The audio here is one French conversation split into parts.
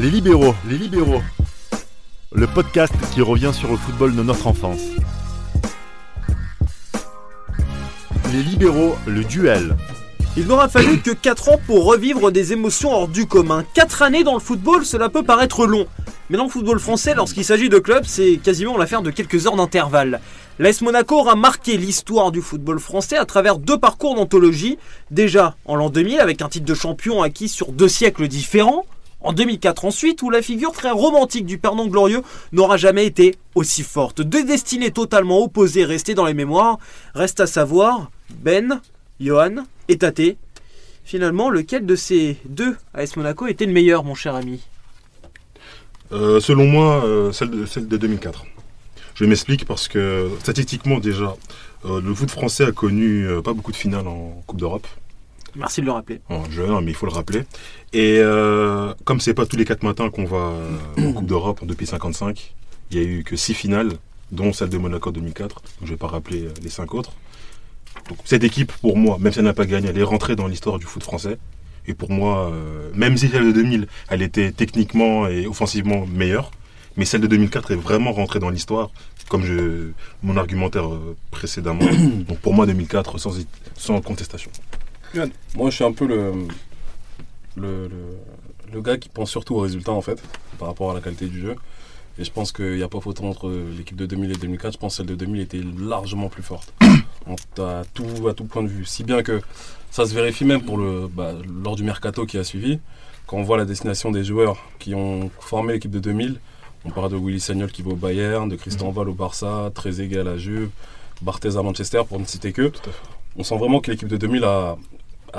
Les libéraux, les libéraux. Le podcast qui revient sur le football de notre enfance. Les libéraux, le duel. Il n'aura fallu que 4 ans pour revivre des émotions hors du commun. 4 années dans le football, cela peut paraître long. Mais dans le football français, lorsqu'il s'agit de clubs, c'est quasiment l'affaire de quelques heures d'intervalle. L'AS Monaco aura marqué l'histoire du football français à travers deux parcours d'anthologie. Déjà en l'an 2000 avec un titre de champion acquis sur deux siècles différents. En 2004 ensuite, où la figure très romantique du perdant glorieux n'aura jamais été aussi forte. Deux destinées totalement opposées restées dans les mémoires. Reste à savoir, Ben, Johan et Tate. Finalement, lequel de ces deux AS Monaco était le meilleur, mon cher ami? Euh, selon moi, euh, celle, de, celle de 2004. Je m'explique parce que statistiquement déjà, euh, le foot français a connu pas beaucoup de finales en Coupe d'Europe. Merci de le rappeler. En jeune, mais il faut le rappeler. Et euh, comme c'est pas tous les quatre matins qu'on va euh, en Coupe d'Europe depuis 55, il y a eu que six finales, dont celle de Monaco 2004. Donc, je vais pas rappeler euh, les cinq autres. Donc, cette équipe, pour moi, même si elle n'a pas gagné, elle est rentrée dans l'histoire du foot français. Et pour moi, euh, même si celle de 2000, elle était techniquement et offensivement meilleure, mais celle de 2004 est vraiment rentrée dans l'histoire, comme je, mon argumentaire précédemment. Donc pour moi, 2004, sans, hé- sans contestation. Moi, je suis un peu le, le, le, le gars qui pense surtout aux résultats, en fait, par rapport à la qualité du jeu. Et je pense qu'il n'y a pas photo entre l'équipe de 2000 et 2004. Je pense que celle de 2000 était largement plus forte. À, tout, à tout point de vue. Si bien que ça se vérifie même pour le, bah, lors du mercato qui a suivi. Quand on voit la destination des joueurs qui ont formé l'équipe de 2000, on parle de Willy Sagnol qui va au Bayern, de Christian Val au Barça, Trezeguet à la Juve, Barthez à Manchester, pour ne citer que. On sent vraiment que l'équipe de 2000 a,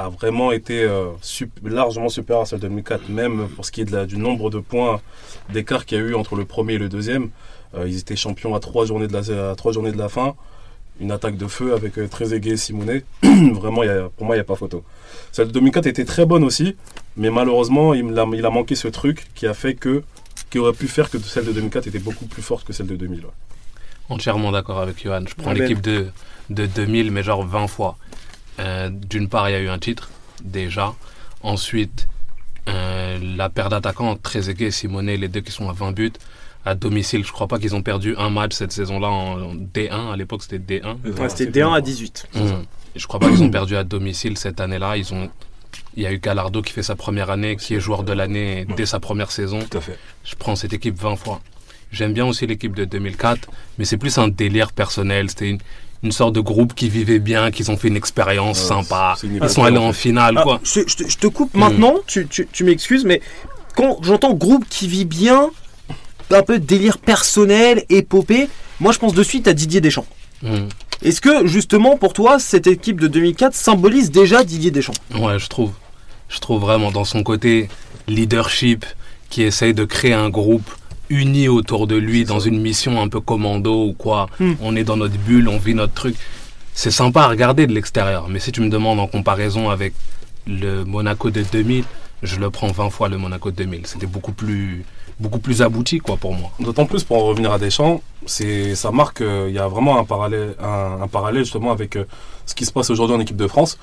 vraiment été euh, largement supérieure à celle de 2004, même pour ce qui est du nombre de points d'écart qu'il y a eu entre le premier et le deuxième. Euh, ils étaient champions à trois journées de la, fin. Une attaque de feu avec euh, et Simonet. vraiment, pour moi, il n'y a pas photo. Celle de 2004 était très bonne aussi, mais malheureusement, il, a manqué ce truc qui a fait que qui aurait pu faire que celle de 2004 était beaucoup plus forte que celle de 2000. ouais. Entièrement d'accord avec Johan. Je prends Ah ben. l'équipe de, de 2000, mais genre 20 fois. Euh, D'une part, il y a eu un titre, déjà. Ensuite, euh, la paire d'attaquants, Trezeguet et Simonet, les deux qui sont à 20 buts. À domicile, je crois pas qu'ils ont perdu un match cette saison-là en, en D1. À l'époque, c'était D1. Ouais, C'était D1 à 18. Mmh. Je crois pas qu'ils ont perdu à domicile cette année-là. Ils ont. Il y a eu Gallardo qui fait sa première année, qui est joueur de l'année dès sa première saison. Tout à fait. Je prends cette équipe 20 fois. J'aime bien aussi l'équipe de 2004, mais c'est plus un délire personnel. C'était une, une sorte de groupe qui vivait bien, qui ont fait une expérience Ouais, sympa. une Ils sont allés en finale, Ah, quoi. je, je te, je te coupe maintenant, tu, tu- tu m'excuses, mais quand j'entends groupe qui vit bien, un peu délire personnel, épopée, moi je pense de suite à Didier Deschamps. Mm. Est-ce que justement pour toi cette équipe de 2004 symbolise déjà Didier Deschamps? Ouais, je trouve. Je trouve vraiment dans son côté leadership, qui essaye de créer un groupe uni autour de lui dans une mission un peu commando ou quoi. Hmm. On est dans notre bulle, on vit notre truc. C'est sympa à regarder de l'extérieur, mais si tu me demandes en comparaison avec le Monaco de 2000, je le prends 20 fois le Monaco de 2000. C'était beaucoup plus, beaucoup plus abouti quoi pour moi. D'autant plus pour en revenir à Deschamps, c'est ça marque euh, il y a vraiment un parallèle un, un parallèle justement avec euh, ce qui se passe aujourd'hui en équipe de France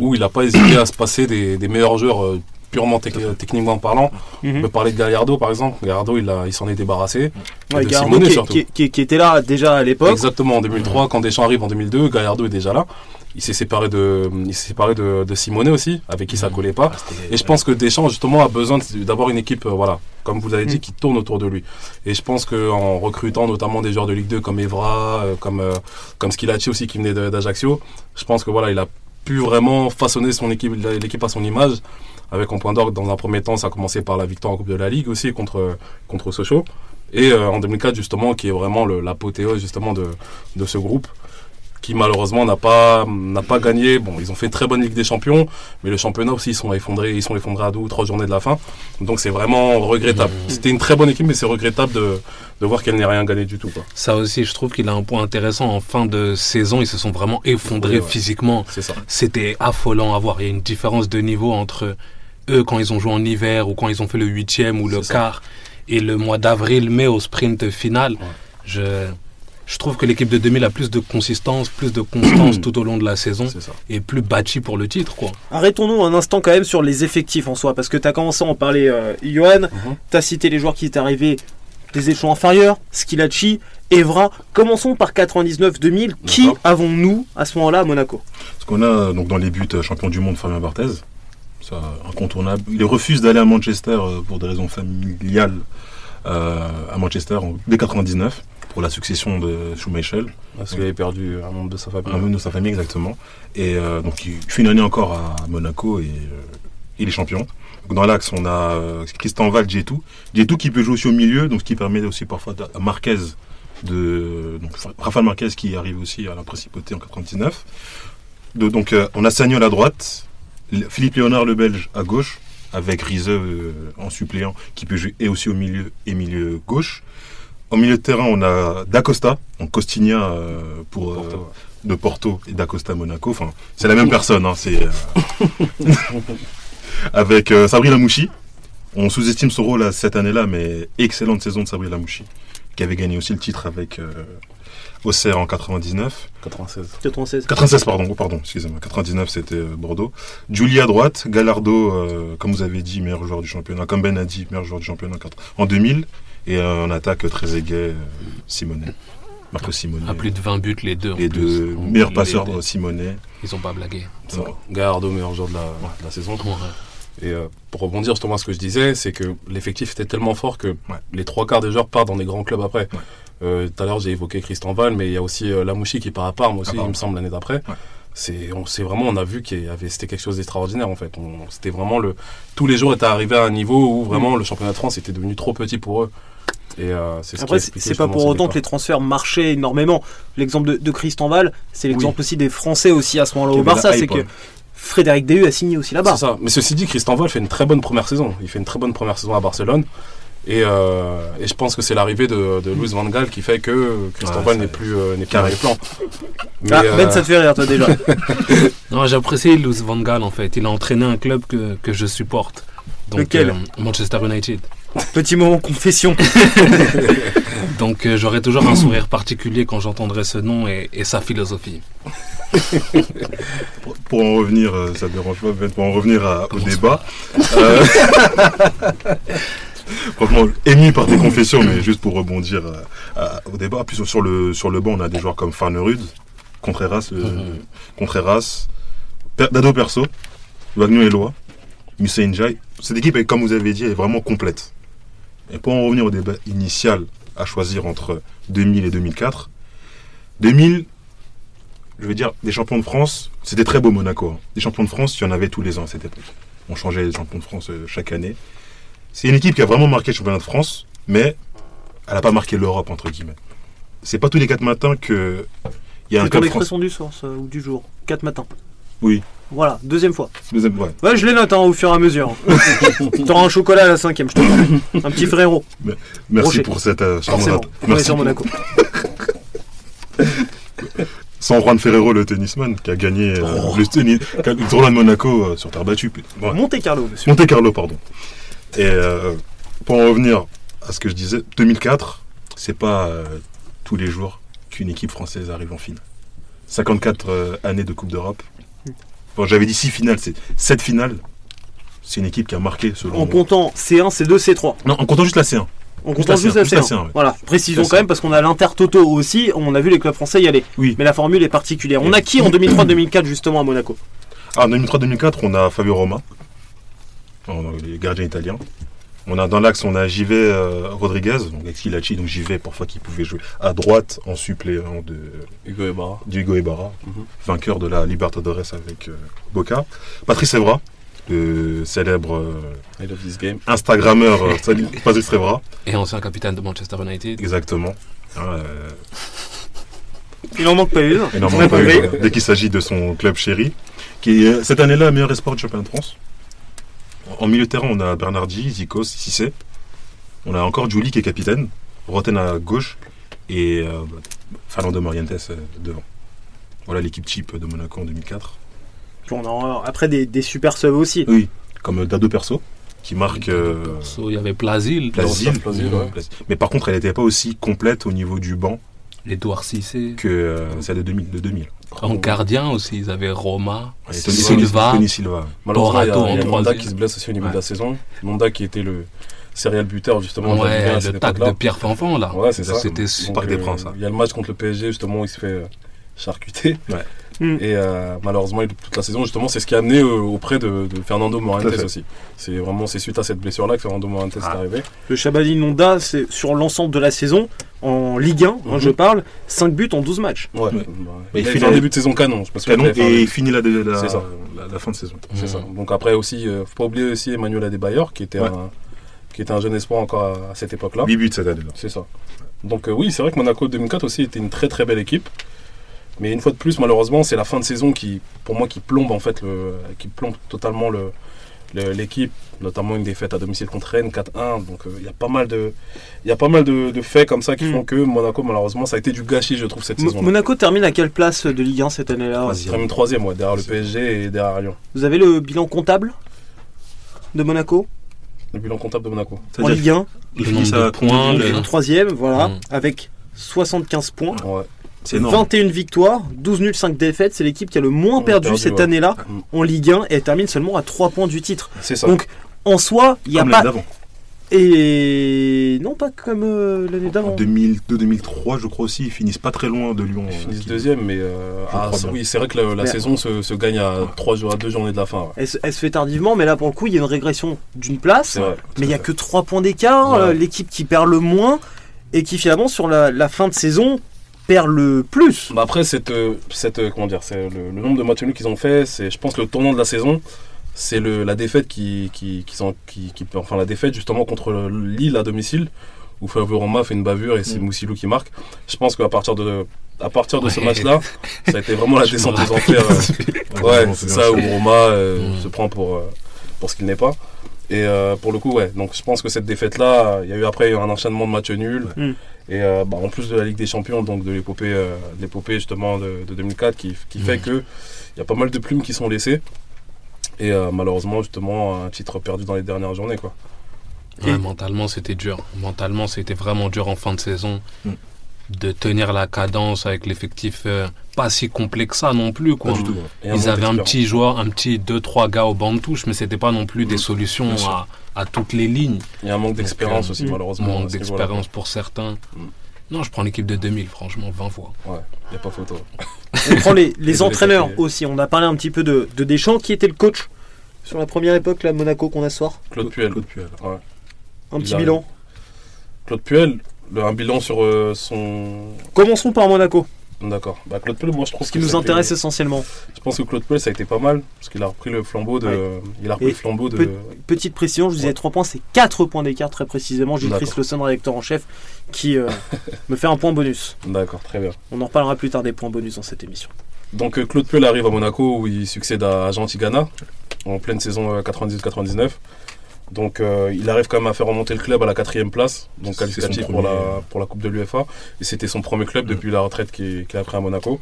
où il n'a pas hésité à se passer des, des meilleurs joueurs euh, purement tec- techniquement parlant. On peut parler de Gallardo par exemple. Gallardo il a il s'en est débarrassé. Ouais, Gallardo qui, surtout. qui- qui- qui était là déjà à l'époque. Exactement en 2003 quand Deschamps arrive en 2002, Gallardo est déjà là. Il s'est séparé de il s'est séparé de, de Simonet aussi avec qui ça collait pas. Et je pense que Deschamps justement a besoin d'avoir une équipe, euh, voilà, comme vous l'avez dit, qui tourne autour de lui. Et je pense qu'en recrutant notamment des joueurs de Ligue 2 comme Evra, euh, comme euh, comme Skilacci aussi qui venait d'Ajaccio, je pense que voilà, il a pu vraiment façonner son équipe, l'équipe à son image. Avec en point d'orgue, dans un premier temps, ça a commencé par la victoire en Coupe de la Ligue aussi contre contre Sochaux. Et euh, en 2004 justement, qui est vraiment l'apothéose justement de de ce groupe qui malheureusement n'a pas n'a pas gagné. Bon, ils ont fait une très bonne Ligue des Champions, mais le championnat aussi ils sont effondrés, ils sont effondrés à deux ou trois journées de la fin. Donc c'est vraiment regrettable. C'était une très bonne équipe, mais c'est regrettable de, de voir qu'elle n'ait rien gagné du tout. Quoi. Ça aussi, je trouve qu'il a un point intéressant. En fin de saison, ils se sont vraiment effondrés ouais. physiquement. C'était affolant à voir. Il y a une différence de niveau entre eux quand ils ont joué en hiver ou quand ils ont fait le huitième ou le quart et le mois d'avril, mai au sprint final. Je, je trouve que l'équipe de 2000 a plus de consistance, plus de constance tout au long de la saison et plus bâtie pour le titre, quoi. Arrêtons-nous un instant quand même sur les effectifs en soi, parce que tu as commencé à en parler, euh, Johan. Mhm. Tu as cité les joueurs qui étaient arrivés des échelons inférieurs, Skilacci, Evra. Commençons par 99-2000. Qui avons-nous à ce moment-là à Monaco? Parce qu'on a donc dans les buts euh, champion du monde Fabien Barthez, ça incontournable. Il refuse d'aller à Manchester euh, pour des raisons familiales euh, à Manchester en, dès 99 pour la succession de Schumacher, Parce qu'il avait perdu un membre de sa famille. un membre de sa famille exactement. Et euh, donc il fait une année encore à Monaco et euh, il est champion. Donc, dans l'axe, on a euh, Christian Val, Djetou. Djetou qui peut jouer aussi au milieu, donc ce qui permet aussi parfois à Marquez de donc Rafael Marquez qui arrive aussi à la principauté en 99. De- donc on a Sagnol à droite, Philippe Léonard le Belge à gauche, avec Rize euh, en suppléant qui peut jouer et aussi au milieu et milieu gauche. Au milieu de terrain, on a D'Acosta, donc Costinha euh, pour, euh, de Porto et d'Acosta Monaco. Enfin, c'est la même personne. Hein, c'est euh, avec euh, Sabri Lamouchi. On sous-estime son rôle à cette année-là, mais excellente saison de Sabri Lamouchi, qui avait gagné aussi le titre avec Auxerre en 99. 96. 96. 96, pardon, oh, pardon, excusez-moi. 99, c'était euh, Bordeaux. Julie à droite, Gallardo, euh, comme vous avez dit, meilleur joueur du championnat, comme Ben a dit, meilleur joueur du championnat en quatre- en 2000. Et euh, en attaque, très aiguë, Simonet. Marco Simonet. À plus de 20 buts les deux. en Les plus. deux les passeurs, deux. Simonet. Ils ont pas blagué. Gallardo, meilleur joueur de la, de la saison. Ouais. Et euh, pour rebondir justement à ce que je disais, c'est que l'effectif était tellement fort que Ouais. les trois quarts des joueurs partent dans des grands clubs après. Ouais. Euh, Tout à l'heure, j'ai évoqué Christian Val, mais il y a aussi euh, Lamouchi qui part à Parme aussi, il me semble, l'année d'après. Ouais. C'est, on, c'est vraiment, on a vu qu'il y avait, c'était quelque chose d'extraordinaire en fait. On- c'était vraiment le, tous les jours étaient arrivés à un niveau où vraiment le championnat de France était devenu trop petit pour eux. Et euh, c'est ce Après, c'est pas pour autant que les transferts marchaient énormément. L'exemple de, de Christian Val, c'est l'exemple aussi des Français aussi à ce moment-là au Barça. C'est que. Frédéric Dehu a signé aussi là-bas. C'est ça. Mais ceci dit, Christian Val fait une très bonne première saison. Il fait une très bonne première saison à Barcelone. Et, euh, et je pense que c'est l'arrivée de, de Luis Van Gaal qui fait que Ouais, ça- n'est plus, euh, n'est plus Carré. dans les plans. Mais, Ah, euh, Ben, ça te fait rire, toi déjà. Non, j'apprécie Louis Van Gaal en fait. Il a entraîné un club que, que je supporte. Donc, Lequel euh, Manchester United. Petit moment confession. Donc euh, j'aurai toujours un sourire particulier quand j'entendrai ce nom et, et sa philosophie. Pour, pour en revenir, euh, ça dérange pas, Ben, pour en revenir à- au débat. Franchement, ému par tes confessions, mais juste pour rebondir euh, au débat. Puis sur- le, sur le banc, on a des joueurs comme Farnerud, Contreras, euh, Mhm. Contreras, Per- Dado Perso, Wagner Eloi, Musa Njai. Cette équipe, est, comme vous avez dit, est vraiment complète. Et pour en revenir au débat initial à choisir entre 2000 et 2004, 2000, je veux dire, des champions de France, c'était très beau Monaco. hein. Des champions de France, il y en avait tous les ans à cette époque. On changeait les champions de France euh, chaque année. C'est une équipe qui a vraiment marqué le championnat de France, mais elle n'a pas marqué l'Europe, entre guillemets. C'est pas tous les quatre matins que il y a un club l'expression du soir ça, ou du jour. 4 matins. Oui. Voilà, deuxième fois. Deuxième- ouais. Ouais, je les note hein, au fur et à mesure. T'auras un chocolat à la cinquième, je te. Un petit frérot. Merci Rocher. pour cette euh, Forcément. Merci. sur Monaco. Sans Juan Ferrero, le tennisman, qui a gagné euh, Oh. le, tennis, le tournoi de Monaco euh, sur terre battue. Ouais. Monte Carlo, monsieur. Monte Carlo, pardon. Et euh, pour en revenir à ce que je disais, 2004, c'est pas euh, tous les jours qu'une équipe française arrive en finale. 54 euh, années de Coupe d'Europe. Bon, j'avais dit 6 finales, c'est 7 finales. C'est une équipe qui a marqué selon En comptant C1, C2, C3. Non, en comptant juste la C1. En Juste comptant la juste C1, la juste la C1. C1, ouais. Voilà, précisons quand même parce qu'on a l'Intertoto aussi. On a vu les clubs français y aller. Oui. Mais la formule est particulière. On a qui en 2003-2004 justement à Monaco? Ah, en 2003-2004, on a Fabio Roma, On les gardiens italiens. On a dans l'axe, on a JV euh, Rodriguez, donc avec Skilacci, donc JV parfois qui pouvait jouer à droite en suppléant de Hugo Ibarra. Ibarra, Mhm. vainqueur de la Libertadores avec euh, Boca. Patrice Evra, le célèbre euh, I love this game. Instagrammeur Patrice Evra, Et ancien capitaine de Manchester United. exactement. Hein, euh, Il en manque pas une. il n'en manque pas une, dès qu'il s'agit de son club chéri, qui est cette année-là meilleur espoir du championnat de France. En milieu de terrain, on a Bernardi, Zikos, Cissé. On a encore Julie qui est capitaine, Roten à gauche et euh, Fernando Morientes euh, devant. Voilà l'équipe type de Monaco en 2004. Puis on a après des, des super subs aussi. Oui, comme Dado Perso, qui marque euh, So, il y avait Plasil. Plasil. Plasil, ouais. Mais par contre, elle n'était pas aussi complète au niveau du banc Edouard Cissé. que euh, celle de 2000. De 2000. En gardien aussi, ils avaient Roma, Et Silva. Tony Silva. Malheureusement, il y a, Borato il y a en Monda troisième. qui se blesse aussi au niveau Ouais. de la saison. Monda qui était le serial buteur justement de la Ligue 1 à Ouais, le tac de Pierre Fanfan là. Ouais, c'est ça. C'était Parc des Princes, hein. Il y a le match contre le PSG justement où il se fait euh, charcuter. Ouais. Mm. Et euh, malheureusement, toute la saison justement, c'est ce qui a amené euh, auprès de, de Fernando Morantes aussi. C'est vraiment c'est suite à cette blessure là que Fernando Morantes est Ah. arrivé. Le Chabani Nonda, c'est sur l'ensemble de la saison, en Ligue 1, hein, Mhm. je parle, 5 buts en 12 matchs. Ouais. Ouais. Bah, Et il fait un finit- début de saison canon. Je pense Canon, et il finit la, la, C'est ça. la, la fin de saison. C'est ça. Donc après aussi, euh, faut pas oublier aussi Emmanuel Adebayor qui était Ouais. un qui était un jeune espoir encore à, à cette époque-là. 8 buts cette année-là. C'est ça. Donc euh, oui, c'est vrai que Monaco 2004 aussi était une très très belle équipe. Mais une fois de plus, malheureusement, c'est la fin de saison qui, pour moi, qui plombe en fait, le, qui plombe totalement le, le- l'équipe, notamment une défaite à domicile contre Rennes 4-1. Donc euh, il y a pas mal de, il y a pas mal de, de faits comme ça qui Mm. font que Monaco, malheureusement, ça a été du gâchis, je trouve, cette saison. Monaco termine à quelle place de Ligue 1 cette année-là Troisième. Même troisième, ouais, derrière le PSG et derrière Lyon. Vous avez le bilan comptable de Monaco Le bilan comptable de Monaco. en Ligue 1, qu'ils Le nombre de points, le- en troisième, voilà, Mm. avec 75 points. Ouais. C'est énorme. 21 victoires, 12 nuls, 5 défaites. C'est l'équipe qui a le moins perdu, perdu, cette ouais. année-là en Ligue 1 et elle termine seulement à 3 points du titre. C'est ça. Donc en soi, il n'y a pas. Et non, pas comme euh, l'année En d'avant. 2002-2003, je crois aussi, ils finissent pas très loin de Lyon. Ils euh, finissent qui- deuxième, mais euh, ah, oui, c'est vrai que la, saison se, se gagne à trois jours, à deux journées de la fin. ouais. Elle, se- elle se fait tardivement, mais là pour le coup, il y a une régression d'une place. C'est vrai. Mais il n'y a que 3 points d'écart. Ouais. euh, L'équipe qui perd le moins et qui finalement sur la, la fin de saison perd le plus. Bah après, cette, euh, cette, euh, comment dire, c'est le, le nombre de matchs nuls qu'ils ont fait, c'est, je pense, que le tournant de la saison, c'est le, la défaite qui, qui, qui, sont- qui, qui- enfin la défaite justement contre le- Lille à domicile, où Flavio Roma fait une bavure et c'est Mm. Moussilou qui marque. Je pense qu'à partir de, à partir de ce match-là, ça a été vraiment la descente aux rappelle. enfers. euh, Ouais, c'est ça où Roma euh, se prend pour, euh, pour ce qu'il n'est pas. Et euh, pour le coup, ouais. Donc je pense que cette défaite-là, il y a eu après un enchaînement de matchs nuls. Mm. Et euh, bah, en plus de la Ligue des Champions, donc de l'épopée, euh, l'épopée justement de, de 2004, qui, qui fait Mm. que il y a pas mal de plumes qui sont laissées. Et euh, malheureusement, justement, un titre perdu dans les dernières journées, quoi. Ouais, Et- mentalement, c'était dur. Mentalement, c'était vraiment dur en fin de saison. Mm. De tenir la cadence avec l'effectif euh, pas si complet que ça non plus. Quoi. Pas du tout. Et un Ils avaient un petit joueur, un petit 2-3 gars au banc de touche, mais c'était pas non plus des Mm. solutions à, à toutes les lignes. Il y a un manque d'expérience euh, aussi, malheureusement. Manque d'expérience pour certains. Mm. Non, je prends l'équipe de 2000, franchement, 20 fois. Ouais, il n'y a pas photo. On prend les, entraîneurs aussi. On a parlé un petit peu de, de Deschamps qui était le coach sur la première époque, là, à Monaco qu'on a ce soir. Claude Puel. Claude Puel. Ouais. Un Il petit bilan. Claude Puel, le- un bilan sur euh, son. Commençons par Monaco, D'accord. Bah, Claude Puel, moi je trouve ce qui nous été- intéresse essentiellement. Je pense que Claude Puel, ça a été pas mal, parce qu'il a repris le flambeau de. Il a repris Et le flambeau de. Petite précision, je vous disais Ouais. 3 points, c'est 4 points d'écart très précisément. J'ai Chris. Lawson, rédacteur en chef, qui euh, me fait un point bonus. D'accord, très bien. On en reparlera plus tard des points bonus dans cette émission. Donc euh, Claude Puel arrive à Monaco où il succède à Jean Tigana en pleine saison euh, 98-99. Donc euh, il arrive quand même à faire remonter le club à la quatrième place, donc qualificatif pour la, pour la Coupe de l'UFA. Et c'était son premier club depuis la retraite qu'il a pris à Monaco.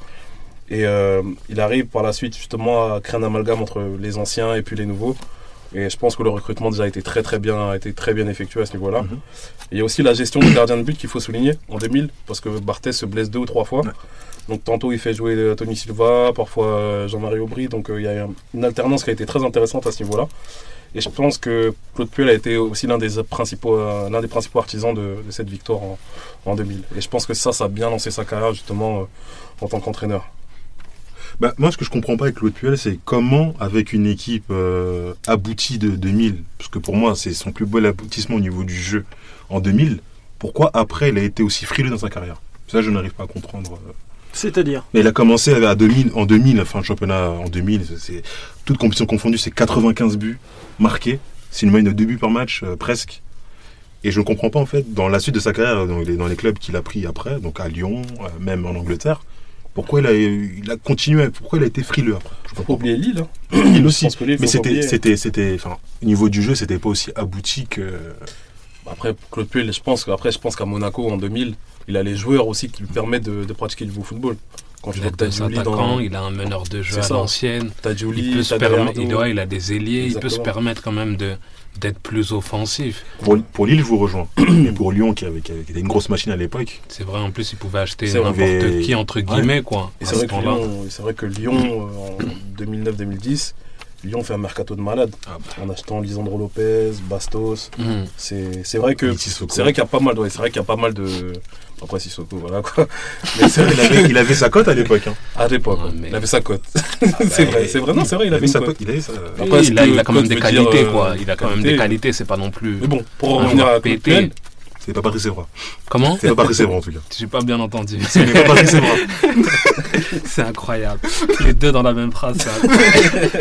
Et euh, il arrive par la suite justement à créer un amalgame entre les anciens et puis les nouveaux. Et je pense que le recrutement déjà a été très très bien, a été très bien effectué à ce niveau-là. Mhm. Et Il y a aussi la gestion du gardien de but qu'il faut souligner en 2000, parce que Barthez se blesse deux ou trois fois. Ouais. Donc tantôt il fait jouer euh, Tony Silva, parfois euh, Jean-Marie Aubry. Donc euh, il y a un- une alternance qui a été très intéressante à ce niveau-là. Et je pense que Claude Puel a été aussi l'un des principaux, euh, l'un des principaux artisans de, cette victoire en, en 2000. Et je pense que ça, ça a bien lancé sa carrière justement euh, en tant qu'entraîneur. Bah, moi, ce que je comprends pas avec Claude Puel, c'est comment, avec une équipe euh, aboutie de 2000, parce que pour moi, c'est son plus beau aboutissement au niveau du jeu en 2000, pourquoi après, il a été aussi frileux dans sa carrière? Ça, je n'arrive pas à comprendre. C'est-à-dire Mais il a commencé à 2000, en 2000, enfin, le championnat en 2000, c'est- c'est toute compétition confondue, c'est 95 buts marqués. C'est une moyenne de 2 buts par match, euh, presque. Et je ne comprends pas, en fait, dans la suite de sa carrière, dans les, dans les clubs qu'il a pris après, donc à Lyon, euh, même en Angleterre, pourquoi il a, il a continué, pourquoi il a été frileux après? Je Faut pas oublier Lille. hein. pas. Il aussi. Je pense que Lille, faut Mais c'était, c'était, c'était, enfin, au niveau du jeu, c'était pas aussi abouti que. Après, Claude Puel, je pense, qu'après, je pense qu'à Monaco en 2000, il a les joueurs aussi qui lui permettent de, de pratiquer du beau football. Quand tu Il a dans. il un meneur de jeu C'est à ça. l'ancienne. Il peut se Gallardo. il, doit- il a des ailiers, il peut se permettre quand même de d'être plus offensif. Pour, pour Lille, je vous rejoins. Mais pour Lyon, qui, avait, qui était une grosse machine à l'époque, C'est vrai, en plus, il pouvait acheter n'importe qui, entre guillemets, quoi. Et à c'est ce vrai, que temps-là. Lyon, c'est vrai que Lyon, euh, en 2009-2010, Lyon fait un mercato de malade. Ah, En achetant Lisandro Lopez, Bastos. Mhm. C'est c'est vrai que. C'est vrai qu'il y a pas mal, ouais, c'est vrai qu'il y a pas mal de. Après Sissoko, voilà quoi. Mais c'est vrai il, avait, il avait sa cote à l'époque. Hein. à l'époque, Ouais, ouais. mais- il avait sa cote. c'est vrai, c'est vrai, non, c'est vrai, il avait sa cote. cote. Il avait sa... Oui, Après, est-ce il, a, que il a quand même des qualités, dire, euh, quoi. Il a quand même des qualités, c'est pas non plus. Mais bon, pour revenir à. Puel, C'est pas Patrice Evra. Comment C'est pas Patrice Evra en tout cas. J'ai pas bien entendu. C'est pas Patrice Evra. C'est incroyable. Les deux dans la même phrase, c'est incroyable.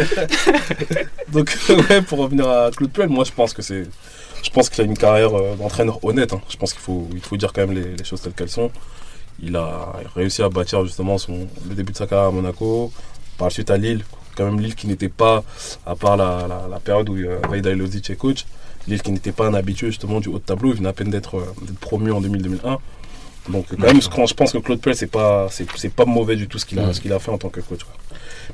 Donc ouais, pour revenir à Claude Puel, moi je pense que c'est, je pense qu'il a une carrière euh, d'entraîneur honnête. hein. Je pense qu'il faut, il faut dire quand même les, choses telles qu'elles sont. Il a réussi à bâtir justement le début de sa carrière à Monaco, par la suite à Lille, quand même Lille qui n'était pas, à part la, période où euh, Vaida Ilozic est coach, Lille qui n'était pas un habitué justement du haut de tableau, il venait à peine d'être euh, promu en 2000-2001. Donc quand même, je, je pense que Claude Puel c'est pas, c'est, c'est pas mauvais du tout ce qu'il a, ce qu'il a fait en tant que coach. quoi.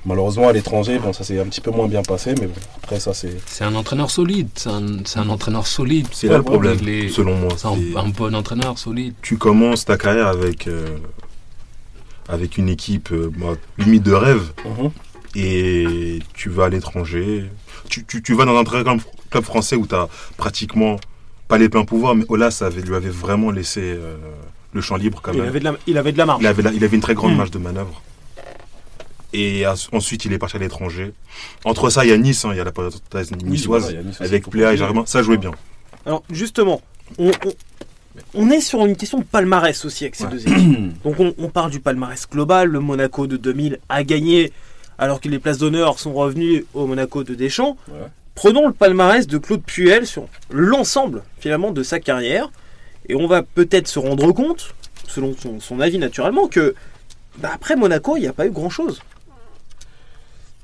Malheureusement à l'étranger, bon ça s'est un petit peu moins bien passé, mais bon après ça c'est C'est un entraîneur solide. C'est un, c'est un entraîneur solide. C'est là le problème, selon moi. C'est un, bon entraîneur solide. Tu commences ta carrière avec, euh, avec une équipe euh, bah, limite de rêve Mhm. et tu vas à l'étranger. Tu, tu, tu vas dans un grand club français où tu as pratiquement pas les pleins pouvoirs, mais Olas avait, lui avait vraiment laissé euh, le champ libre quand Il même. avait de la, il avait de la marge. Il avait, la- il avait une très grande Mm. marge de manœuvre. Et ensuite, il est parti à l'étranger. Entre ça, il y a Nice, hein, il y a la parenthèse niçoise, voilà, il Nice aussi, avec Pléa et. Germain. Ça jouait bien. Alors justement, on, on- on est sur une question de palmarès aussi avec ces Ouais. deux équipes. Donc on, on parle du palmarès global. Le Monaco de 2000 a gagné alors que les places d'honneur sont revenues au Monaco de Deschamps. Ouais. Prenons le palmarès de Claude Puel sur l'ensemble finalement de sa carrière et on va peut-être se rendre compte, selon son, son avis naturellement, que bah, après Monaco il n'y a pas eu grand-chose.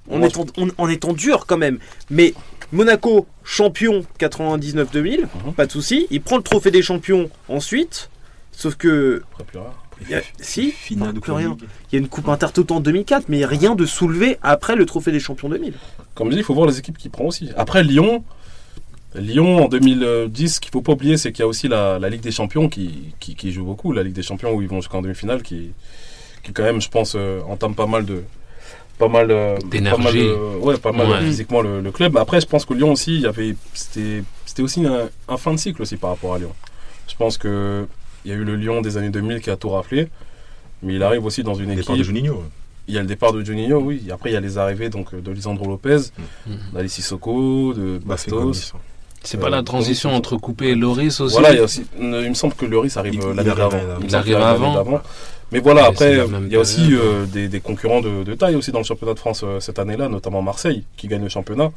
En étant, en- en étant dur quand même. Mais Monaco, champion 99-2000, Mhm. pas de souci. Il prend le trophée des champions ensuite. Sauf que, Après, plus rien. il y a- si, Finale plus rien. Il y a une coupe intertoto en 2004, mais rien de soulevé après le trophée des champions 2000. Comme je dis, il faut voir les équipes qui prend aussi. Après Lyon, Lyon en 2010, ce qu'il faut pas oublier, c'est qu'il y a aussi la, la Ligue des Champions qui, qui, qui joue beaucoup. La Ligue des Champions où ils vont jusqu'en demi-finale, qui, qui quand même, je pense, euh, entame pas mal de pas mal euh, D'énergie. pas mal de- ouais, pas mal Ouais. euh, physiquement le, le club. Mais après, je pense que Lyon aussi, il y avait c'était c'était aussi un, un fin de cycle aussi par rapport à Lyon. Je pense que il y a eu le Lyon des années 2000 qui a tout raflé, mais il arrive aussi dans une Le équipe. départ de Juninho. Il y a le départ de Juninho, oui. Après, il y a les arrivées donc, de Lisandro Lopez, Mhm. d'Alexis Sissoko, de Bastos. C'est Euh, pas la transition entre Coupé et Loris aussi Voilà, il, y a aussi, il me semble que Lloris arrive euh, l'année d'avant. Il arrive avant. Mais voilà, après, euh, il y a aussi euh, des, des concurrents de, de taille aussi dans le championnat de France euh, cette année-là, notamment Marseille, qui gagne le championnat.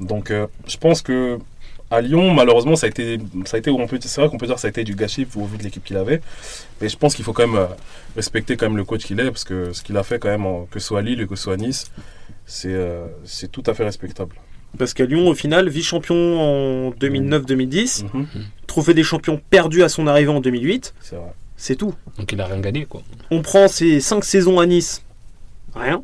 Donc, euh, je pense que à Lyon, malheureusement, ça a été, ça a été, on peut, c'est vrai qu'on peut dire que ça a été du gâchis au vu de l'équipe qu'il avait. Mais je pense qu'il faut quand même euh, respecter quand même le coach qu'il est, parce que ce qu'il a fait quand même, que ce soit à Lille ou que ce soit à Nice, c'est, euh, c'est tout à fait respectable. Parce qu'à Lyon, au final, vice-champion en 2009-2010, Mhm, trophée des champions perdu à son arrivée en 2008, c'est vrai. c'est tout. Donc il a rien gagné, quoi. On prend ses 5 saisons à Nice, rien.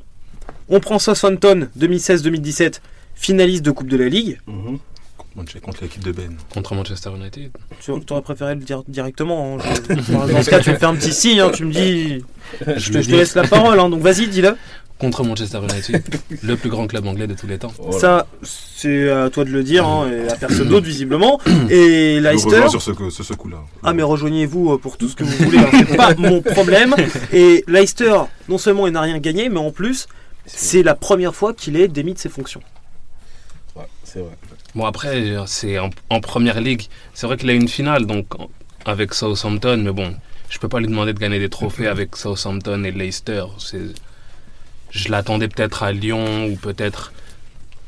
On prend Southampton 2016-2017, finaliste de Coupe de la Ligue. Mhm. Manchester contre l'équipe de Ben. Contre Manchester United. Tu aurais préféré le dire directement. hein. Je- dans ce cas, tu me fais un petit signe, hein, tu me dis. Je te, je te laisse la parole, hein, donc vas-y, dis-le. Contre Manchester United, le plus grand club anglais de tous les temps. Voilà. Ça, c'est à toi de le dire, hein, et à personne d'autre, visiblement. Et Je Leicester. reviens sur ce, sur ce coup-là. Ah mais rejoignez-vous euh, pour tout ce que vous voulez, hein, c'est pas mon problème. Et Leicester, non seulement il n'a rien gagné, mais en plus, c'est la première fois qu'il est démis de ses fonctions. Ouais, c'est vrai. Bon, après, c'est en, en première ligue. C'est vrai qu'il a une finale, donc avec Southampton, mais bon, je peux pas lui demander de gagner des trophées avec Southampton et Leicester. C'est, je l'attendais peut-être à Lyon ou peut-être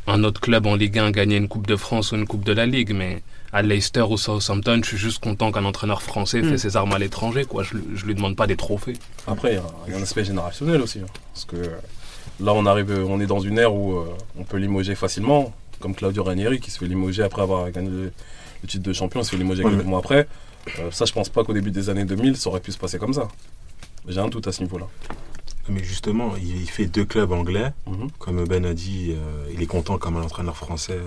un autre club en Ligue 1 gagner une Coupe de France ou une Coupe de la Ligue, mais à Leicester ou Southampton, je suis juste content qu'un entraîneur français fait ses armes à l'étranger, quoi. Je, je lui demande pas des trophées. Après, il y a- un aspect générationnel aussi. hein. parce que là, on arrive, on est dans une ère où euh, on peut limoger facilement, comme Claudio Ranieri qui se fait limoger après avoir gagné le, le titre de champion, il se fait limoger quelques mois après. Euh, ça, je pense pas qu'au début des années 2000, ça aurait pu se passer comme ça. J'ai un doute à ce niveau-là. Mais justement, il fait deux clubs anglais. Mhm. Comme Ben a dit, euh, il est content comme un entraîneur français. euh,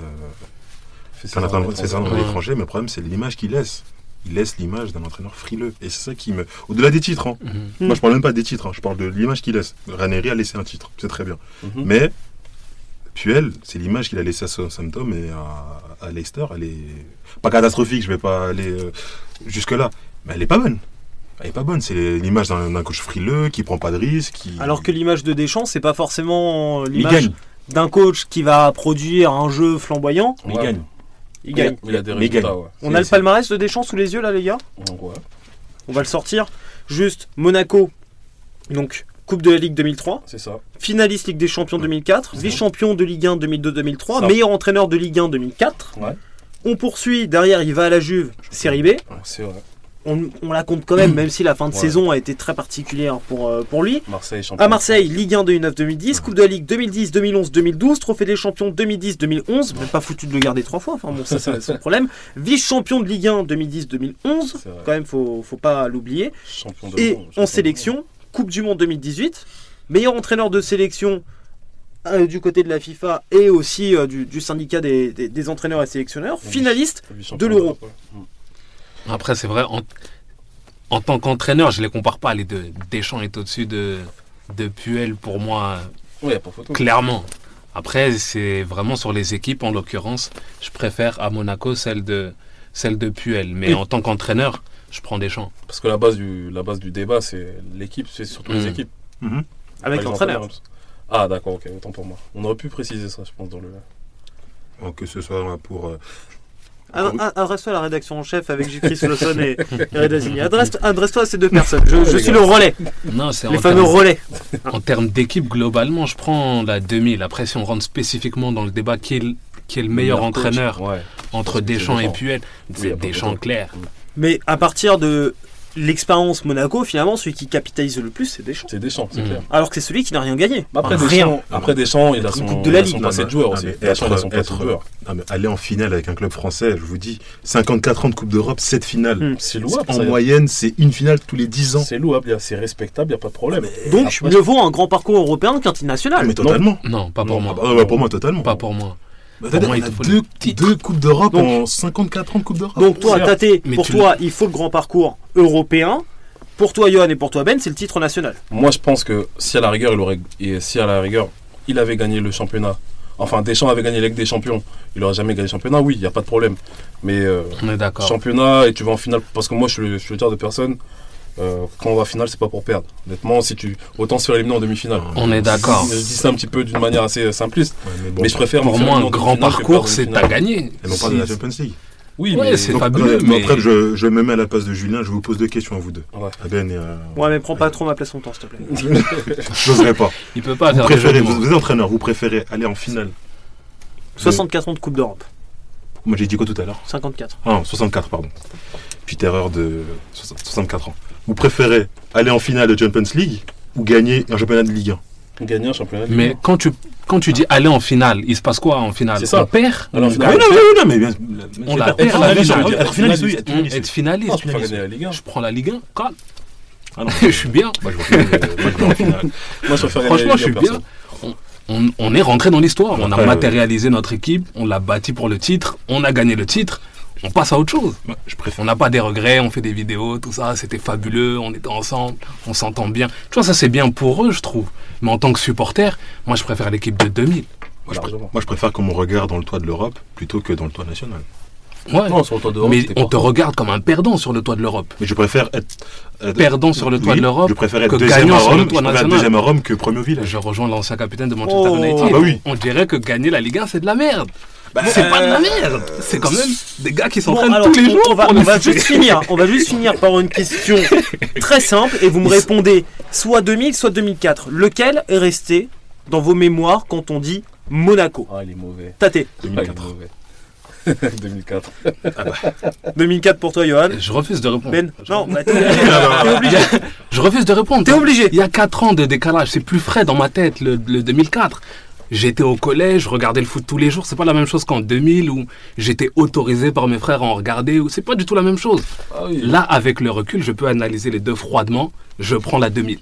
Fait c'est un ça, à l'étranger, mais le problème, c'est l'image qu'il laisse. Il laisse l'image d'un entraîneur frileux. Et c'est ça qui me. Au-delà des titres, hein. Mhm. Moi, je parle même pas des titres, hein. je parle de l'image qu'il laisse. Ranieri a laissé un titre, c'est très bien. Mhm. Mais Puel, c'est l'image qu'il a laissée à Southampton et à, à Leicester. Elle est pas catastrophique, je vais pas aller euh, jusque-là. Mais elle est pas bonne. Elle est pas bonne. C'est l'image d'un coach frileux qui prend pas de risques. Qui... Alors que l'image de Deschamps, c'est pas forcément l'image d'un coach qui va produire un jeu flamboyant. Mais il Ouais. gagne. Il gagne. Il a des résultats, ouais. On a le palmarès de Deschamps sous les yeux là, les gars ouais, On va le sortir. Juste Monaco, donc Coupe de la Ligue 2003, c'est ça. finaliste Ligue des Champions 2004, Mhm. vice-champion de Ligue 1 2002-2003, Ça. meilleur entraîneur de Ligue 1 2004. Ouais. On poursuit, derrière il va à la Juve, Série B. Ouais, C'est vrai. On, on la compte quand même, même si la fin de Ouais. saison a été très particulière pour, euh, pour lui. Marseille, champion. À Marseille, Ligue 1 2009-2010, Coupe de la Ligue 2010, 2011, 2012, Trophée des Champions 2010-2011, même pas foutu de le garder trois fois, enfin bon, ça c'est son problème. Vice-champion de Ligue 1 2010-2011, C'est vrai. quand même, faut, faut pas l'oublier. Et monde, en sélection, Coupe du Monde 2018, meilleur entraîneur de sélection euh, du côté de la FIFA et aussi euh, du, du syndicat des, des- des entraîneurs et sélectionneurs, finaliste. de l'Euro. Après, c'est vrai, en, en tant qu'entraîneur, je les compare pas. Les deux. Deschamps est au-dessus de, de Puel pour moi, photo. clairement. Après, c'est vraiment sur les équipes, en l'occurrence, je préfère à Monaco celle de, celle de Puel. Mais Oui. en tant qu'entraîneur, je prends Deschamps. Parce que la base du, la base du débat, c'est l'équipe, c'est surtout les Mm. équipes. Mhm. Avec l'entraîneur. Ah, d'accord, ok, autant pour moi. On aurait pu préciser ça, je pense, dans le. Que ce soit pour. euh, Ad- ad- Adresse-toi à la rédaction en chef avec J. Lawson et. Adresse- Adresse-toi à ces deux personnes. Je, je suis le relais, Non, c'est les en fameux termes- relais. En termes d'équipe, globalement, je prends la 2000. Après, si on rentre spécifiquement dans le débat, qui est le, qui est le meilleur coach. entraîneur Ouais. entre Deschamps et. Puel C'est Deschamps clair. Mais à partir de l'expérience Monaco, finalement, celui qui capitalise le plus, c'est Deschamps. C'est Deschamps, c'est Mm. clair. Alors que c'est celui qui n'a rien gagné. Après, Enfin, Deschamps, rien. après Deschamps, il a son, Coupe de la il a Ligue. passé de joueur non, aussi. mais Deschamps, il a son être- passé de être- joueur. non, mais aller en finale avec un club français, je vous dis, 54 ans de Coupe d'Europe, 7 finales. Mm. C'est louable. En ça. moyenne, c'est une finale tous les 10 ans. C'est louable, c'est respectable, il n'y a pas de problème. Donc, Après, mieux vaut un grand parcours européen qu'un Ah, international. mais totalement. Non, pas pour Non, moi. Ah bah, bah, pour moi, totalement. Pas pour moi. Bah, Pour attendez, moi, il a faut deux, Coupes d'Europe en 54 ans de Coupe d'Europe. Donc, toi. Tate, pour toi, il faut le grand parcours européen. Pour toi, Johan, et pour toi, Ben, c'est le titre national. Moi, je pense que si à la rigueur, il aurait, et si à la rigueur, il avait gagné le championnat, enfin Deschamps avait gagné la Ligue des Champions, il n'aurait jamais gagné le championnat, oui, il n'y a pas de problème. Mais euh, On est d'accord. championnat et tu vas en finale, parce que moi, je suis, le- je suis le genre de personne, euh, quand on va en finale, c'est pas pour perdre. Honnêtement, si tu autant se faire éliminer en demi-finale. On est d'accord. Je dis ça un petit peu d'une manière assez simpliste, Ouais, mais bon, mais je préfère Pour moi, un grand parcours, c'est t'as gagné. Et on parle de la Champions League. Oui, Ouais, mais c'est fabuleux, attendez, mais- Après, je, je me mets à la place de Julien, je vous pose deux questions à vous deux. Ouais. À Ben et à... Ouais, mais prends pas trop ma place longtemps, s'il te plaît. J'oserais pas. Il peut pas Vous faire préférez, vous, vous êtes entraîneur, vous préférez aller en finale 64 ans de Coupe d'Europe. Moi j'ai dit quoi tout à l'heure? 54. Ah, 64, pardon. Petite erreur de 60 64 ans. Vous préférez aller en finale de Champions League ou gagner un championnat de Ligue 1 Gagner un championnat. de Ligue Mais quand tu, quand tu dis aller en finale, il se passe quoi en finale? C'est ça. On perd? Alors, en On finale, gagne non, mais, non, mais bien. On la perd, être la finaliste, finale. être finaliste, oui, être finaliste. Être finaliste. Non, tu peux pas gagner la Ligue 1. Je prends la Ligue 1, calme. Ah non. je suis bien. Moi je moi, je. Moi, je Franchement, je suis 1, bien. On, on est rentré dans l'histoire. On a Après, matérialisé notre équipe. On l'a bâti pour le titre. On a gagné le titre. On passe à autre chose. Je préfère. On n'a pas des regrets. On fait des vidéos, tout ça. C'était fabuleux. On était ensemble. On s'entend bien. Tu vois, ça c'est bien pour eux, je trouve. Mais en tant que supporter, moi je préfère l'équipe de 2000. Moi je, moi, préfère qu'on me regarde dans le toit de l'Europe plutôt que dans le toit national. Ouais. Non, sur le toit d'Europe, Mais on te regarde comme un perdant sur le toit de l'Europe. Mais je préfère être. être- Perdant sur le toit Oui, de l'Europe Je préfère être que deuxième gagnant à sur Rome. le Je toit préfère être national. deuxième à Rome que premier au village. Je rejoins l'ancien capitaine de Manchester Oh. United. Ah bah oui. On dirait que gagner la Ligue 1, c'est de la merde. Bah, c'est pas de la euh, merde. C'est quand même des gars qui Bon, s'entraînent alors, tous les on- jours. on va, on va juste finir. On va juste finir par une question très simple et vous me répondez soit 2000, soit 2004. Lequel est resté dans vos mémoires quand on dit Monaco? Ah, il est mauvais. Ah, est 2004. mauvais. 2004. 2004 pour toi, Johan. Je refuse de répondre. Ben Non, bah, t'es obligé. T'es obligé. Je refuse de répondre. T'es obligé. Il y a 4 ans de décalage. C'est plus frais dans ma tête, le, le 2004. J'étais au collège, je regardais le foot tous les jours. C'est pas la même chose qu'en 2000 où j'étais autorisé par mes frères à en regarder. ou- C'est pas du tout la même chose. Ah oui. Là, avec le recul, je peux analyser les deux froidement. Je prends la 2000.